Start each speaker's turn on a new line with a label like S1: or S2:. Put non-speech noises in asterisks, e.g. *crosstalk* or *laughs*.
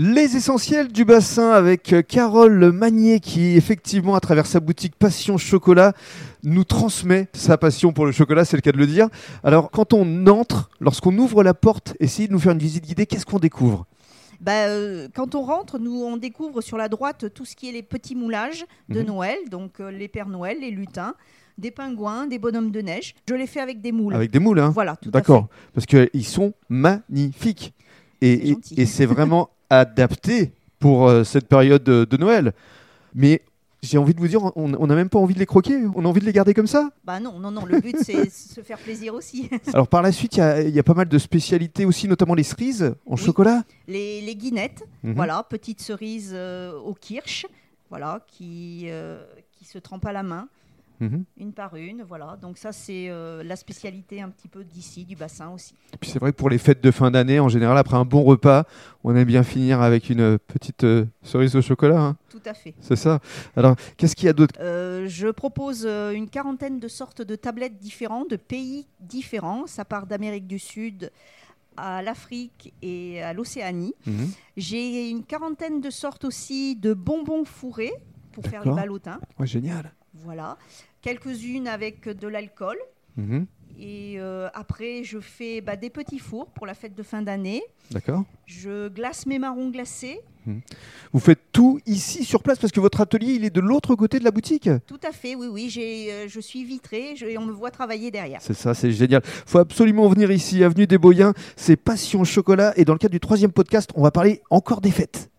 S1: Les essentiels du bassin avec euh, Carole Magnier qui effectivement à travers sa boutique Passion Chocolat nous transmet sa passion pour le chocolat, c'est le cas de le dire. Alors quand on entre, lorsqu'on ouvre la porte, essayez de nous faire une visite guidée, qu'est-ce qu'on découvre?
S2: Bah, euh, quand on rentre, nous on découvre sur la droite tout ce qui est les petits moulages de
S1: Mhm.
S2: Noël, donc euh, les Pères Noël, les lutins, des pingouins, des bonhommes de neige. Je les fais avec des moules.
S1: Avec des moules, hein
S2: Voilà, tout à
S1: D'accord, parce qu'ils sont magnifiques. Et, et c'est vraiment *laughs* adapté pour euh, cette période de, de Noël. Mais j'ai envie de vous dire, on n'a même pas envie de les croquer, on a envie de les garder comme ça.
S2: Bah non, non, non, le but c'est *laughs* se faire plaisir aussi. *laughs*
S1: Alors par la suite, il y a- il y, a pas mal de spécialités aussi, notamment les cerises en
S2: Oui.
S1: chocolat.
S2: Les, les guinettes,
S1: Mhm.
S2: voilà, petites cerises euh, au kirsch, voilà, qui, euh, qui se trempent à la main,
S1: Mhm.
S2: une par une, voilà. Donc ça c'est euh, la spécialité un petit peu d'ici, du bassin aussi.
S1: Et puis c'est vrai que pour les fêtes de fin d'année, en général, après un bon repas, on aime bien finir avec une euh, petite euh, cerise au chocolat. hein.
S2: Tout à fait.
S1: C'est ça. Alors, qu'est-ce qu'il y a d'autre
S2: Euh, je propose une quarantaine de sortes de tablettes différentes, de pays différents. Ça part d'Amérique du Sud à l'Afrique et à l'Océanie.
S1: Mhm.
S2: J'ai une quarantaine de sortes aussi de bonbons fourrés pour faire les ballotins.
S1: Ouais, Génial.
S2: Voilà. Quelques-unes avec de l'alcool.
S1: Mhm.
S2: Et euh, après, je fais bah, des petits fours pour la fête de fin d'année.
S1: D'accord.
S2: Je glace mes marrons glacés.
S1: Vous faites tout ici sur place parce que votre atelier, il est de l'autre côté de la boutique?
S2: Tout à fait, oui, oui. j'ai, euh, je suis vitrée je- et on me voit travailler derrière.
S1: C'est ça, c'est génial. faut absolument venir ici, avenue des Boyens. C'est Passion Chocolat. Et dans le cadre du troisième podcast, on va parler encore des fêtes.